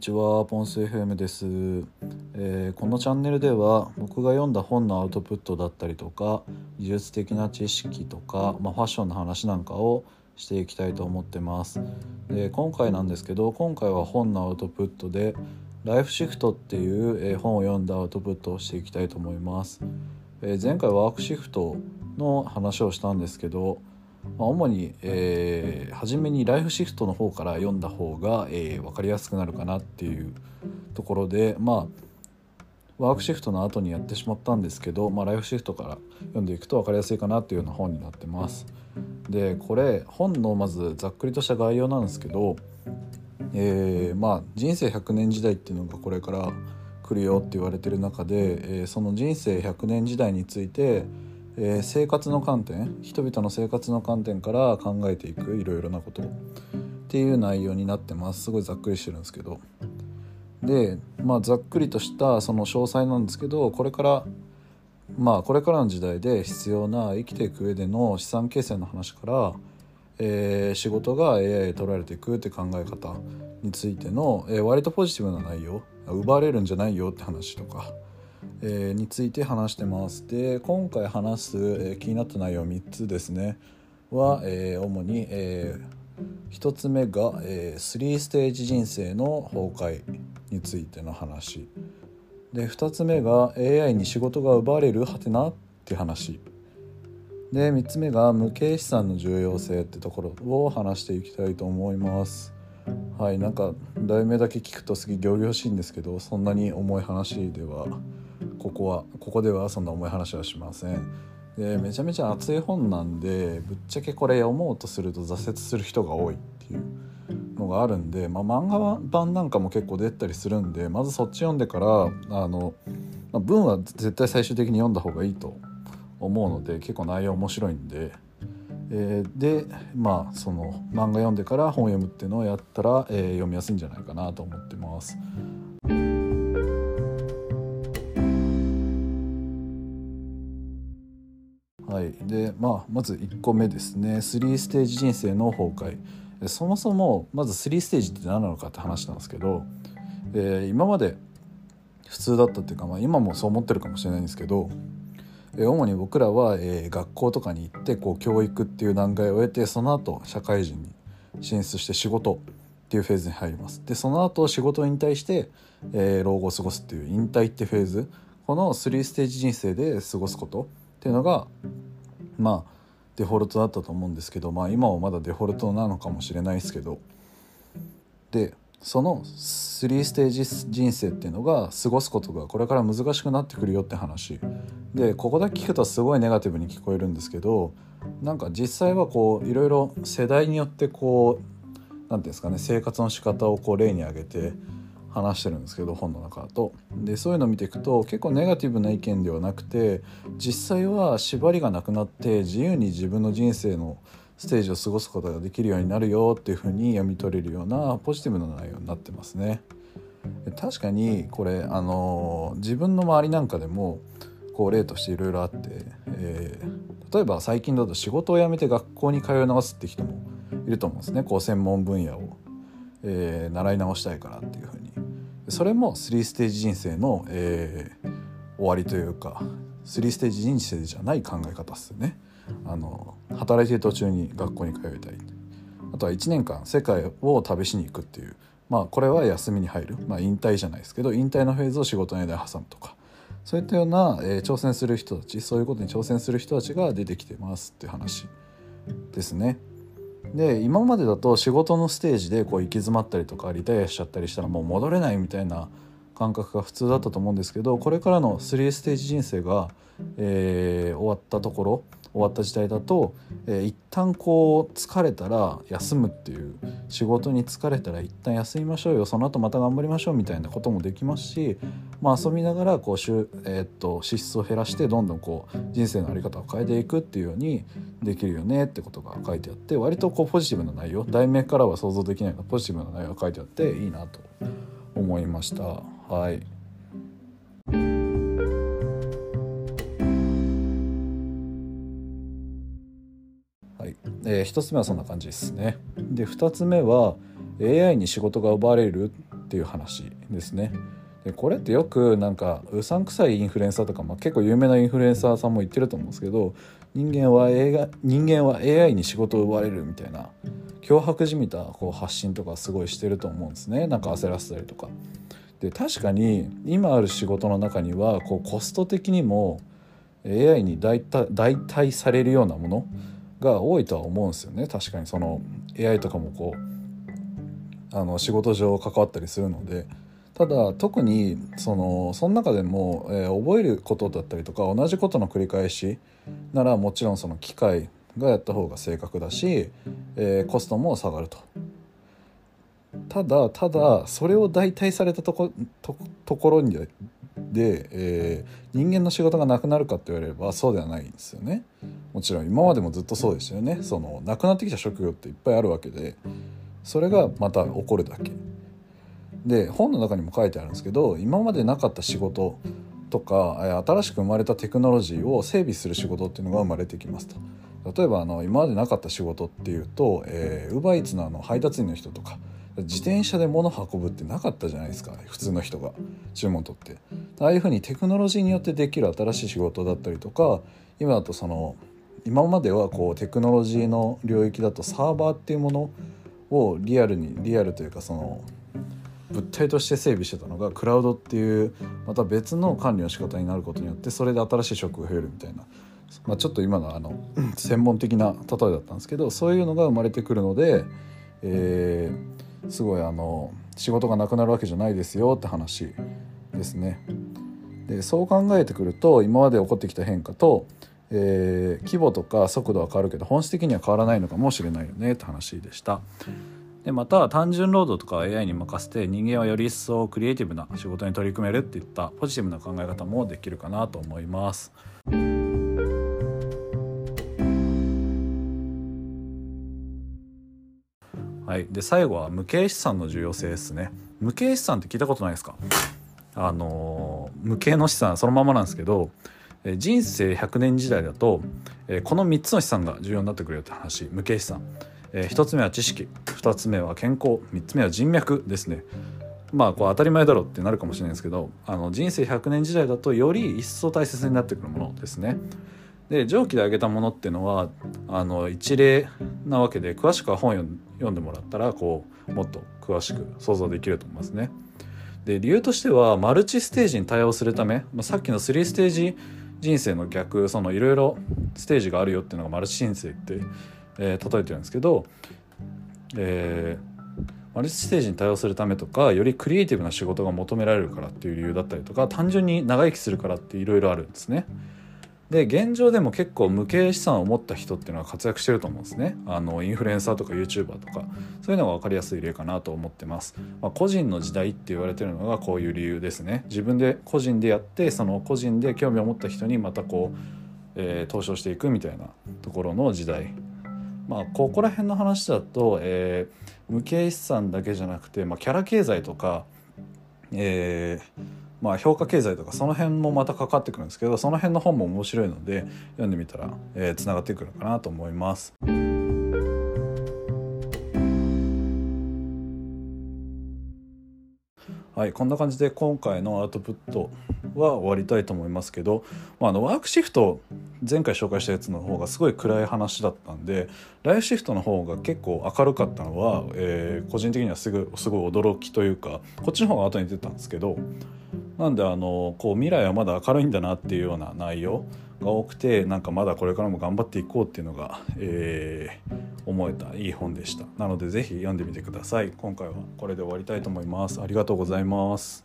ちはポンス FM です、えー、このチャンネルでは僕が読んだ本のアウトプットだったりとか技術的な知識とか、まあ、ファッションの話なんかをしていきたいと思ってます。で今回なんですけど今回は本のアウトプットで「ライフシフト」っていう、本を読んだアウトプットをしていきたいと思います、えー、前回ワークシフトの話をしたんですけどまあ、主に、えー、初めにライフシフトの方から読んだ方が、えー、分かりやすくなるかなっていうところでまあワークシフトの後にやってしまったんですけど、まあ、ライフシフトから読んでいくと分かりやすいかなっていうような本になってます。でこれ本のまずざっくりとした概要なんですけど、えー、まあ人生100年時代っていうのがこれから来るよって言われてる中で、えー、その人生100年時代についてえー、生活の観点人々の生活の観点から考えていくいろいろなこと。っていう内容になってます。すごいざっくりしてるんですけど。でまあざっくりとしたその詳細なんですけどこれからまあこれからの時代で必要な生きていく上での資産形成の話から、えー、仕事が AI へ取られていくって考え方についての、えー、割とポジティブな内容奪われるんじゃないよって話とかえー、について話してます。で今回話す、えー、気になった内容3つですねは、えー、主に、え1つ目が、え3ステージ人生の崩壊についての話で2つ目が AI に仕事が奪われるはてなって話で3つ目が無形資産の重要性ってところを話していきたいと思います。はいなんか題名だけ聞くとすげえ仰々しいんですけどそんなに重い話ではここはここではそんな重い話はしませんでめちゃめちゃ熱い本なんでぶっちゃけこれ読もうとすると挫折する人が多いっていうのがあるんで、まあ、漫画版なんかも結構出たりするんでまずそっち読んでからあの、まあ、文は絶対最終的に読んだ方がいいと思うので結構内容面白いんで。えー、でまあその漫画読んでから本読むっていうのをやったら、えー、読みやすいんじゃないかなと思ってます。でまあまず1個目ですね。3ステージ人生の崩壊。そもそもまず3ステージって何なのかって話なんですけど、えー、今まで普通だったっていうか、まあ、今もそう思ってるかもしれないんですけど、えー、主に僕らは、えー、学校とかに行ってこう教育っていう段階を終えてその後社会人に進出して仕事っていうフェーズに入ります。でその後仕事を引退して、えー、老後を過ごすっていう引退ってフェーズ。この3ステージ人生で過ごすことっていうのがまあデフォルトだったと思うんですけどまあ今はまだデフォルトなのかもしれないですけど。でその3ステージ人生っていうのが過ごすことがこれから難しくなってくるよって話。でここだけ聞くとすごいネガティブに聞こえるんですけどなんか実際はこういろいろ世代によってこう何ていうんですかね生活の仕方をこう例に挙げて話してるんですけど本の中だと。でそういうのを見ていくと結構ネガティブな意見ではなくて実際は縛りがなくなって自由に自分の人生のステージを過ごすことができるようになるよっていうふうに読み取れるようなポジティブな内容になってますね。確かにこれあの自分の周りなんかでもこう例としていろいろあって、えー、例えば最近だと仕事を辞めて学校に通い直すって人もいると思うんですね。こう専門分野を、えー、習い直したいからっていうふうに。それも3ステージ人生の、えー、終わりというか3ステージ人生じゃない考え方っすよね。あの働いてる途中に学校に通いたい。あとは1年間世界を旅しに行くっていう。まあこれは休みに入る、まあ、引退じゃないですけど引退のフェーズを仕事の間で挟むとか。そういったような、えー、挑戦する人たちそういうことに挑戦する人たちが出てきてますっていう話ですね。で今までだと仕事のステージでこう行き詰まったりとかリタイアしちゃったりしたらもう戻れないみたいな感覚が普通だったと思うんですけどこれからの3ステージ人生が、えー、終わったところ終わった時代だと、えー、一旦こう疲れたら休むっていう仕事に疲れたら一旦休みましょうよその後また頑張りましょうみたいなこともできますし、まあ、遊びながらこうしゅ、えー、っと支出を減らしてどんどんこう人生の在り方を変えていくっていうようにできるよねってことが書いてあって割とこうポジティブな内容題名からは想像できないがポジティブな内容が書いてあっていいなと思いました。はいえ、1つ目はそんな感じですね。で2つ目は AI に仕事が奪われるっていう話ですね。でこれってよくなんかうさんくさいインフルエンサーとか、まあ、結構有名なインフルエンサーさんも言ってると思うんですけど人間は AI, 人間は AI に仕事を奪われるみたいな脅迫じみたこう発信とかすごいしてると思うんですねなんか焦らせたりとか。で確かに今ある仕事の中にはこうコスト的にも AI に代替されるようなものが多いとは思うんですよね確かにその AI とかもこうあの仕事上関わったりするのでただ特にそのその中でも、えー、覚えることだったりとか同じことの繰り返しならもちろんその機械がやった方が正確だし、えー、コストも下がると。ただただそれを代替されたとことところにで、えー、人間の仕事がなくなるかって言われればそうではないんですよね。もちろん今までもずっとそうですよね。そのなくなってきた職業っていっぱいあるわけでそれがまた起こるだけ。で本の中にも書いてあるんですけど今までなかった仕事とか新しく生まれたテクノロジーを整備する仕事っていうのが生まれてきますと。例えばあの今までなかった仕事っていうと、えー、ウーバーイーツのあの配達員の人とか自転車で物運ぶってなかったじゃないですか普通の人が注文取って。ああいうふうにテクノロジーによってできる新しい仕事だったりとか今だとその今まではこうテクノロジーの領域だとサーバーっていうものをリアルにリアルというかその物体として整備してたのがクラウドっていうまた別の管理の仕方になることによってそれで新しい職が増えるみたいな、まあ、ちょっと今のあの専門的な例えだったんですけどそういうのが生まれてくるので、えー、すごいあの仕事がなくなるわけじゃないですよって話ですね。でそう考えてくると今まで起こってきた変化と、えー、規模とか速度は変わるけど本質的には変わらないのかもしれないよねって話でした。でまた単純労働とか AI に任せて人間はより一層クリエイティブな仕事に取り組めるっていったポジティブな考え方もできるかなと思います。はい、で最後は無形資産の重要性ですね。無形資産って聞いたことないですか？あの無形の資産そのままなんですけど人生100年時代だとこの3つの資産が重要になってくるよって話無形資産。え、1つ目は知識2つ目は健康3つ目は人脈ですねまあこう当たり前だろうってなるかもしれないですけどあの人生100年時代だとより一層大切になってくるものですね。で上記で挙げたものっていうのはあの一例なわけで詳しくは本読んでもらったらこうもっと詳しく想像できると思いますね。で理由としてはマルチステージに対応するため、まあ、さっきの3ステージ人生の逆そのいろいろステージがあるよっていうのがマルチ人生ってえー、例えてるんですけど、えー、マルチステージに対応するためとかよりクリエイティブな仕事が求められるからっていう理由だったりとか単純に長生きするからっていろいろあるんですね。で現状でも結構無形資産を持った人っていうのは活躍してると思うんですね。あのインフルエンサーとか YouTuber とか。そういうのが分かりやすい例かなと思ってます、まあ、個人の時代って言われてるのがこういう理由ですね。自分で個人でやってその個人で興味を持った人にまたこう、えー、投資をしていくみたいなところの時代。まあここら辺の話だと、えー、無形資産だけじゃなくて、まあ、キャラ経済とか、えーまあ、評価経済とかその辺もまたかかってくるんですけどその辺の本も面白いので読んでみたら、えー、つながってくるかなと思います。はい、こんな感じで今回のアウトプットは終わりたいと思いますけど、まあ、あのワークシフト前回紹介したやつの方がすごい暗い話だったんでライフシフトの方が結構明るかったのは、えー、個人的にはすぐすごい驚きというかこっちの方が後に出たんですけどなんであのこう未来はまだ明るいんだなっていうような内容が多くてなんかまだこれからも頑張っていこうっていうのが、えー、思えたいい本でした。なので是非読んでみてください。今回はこれで終わりたいと思います。ありがとうございます。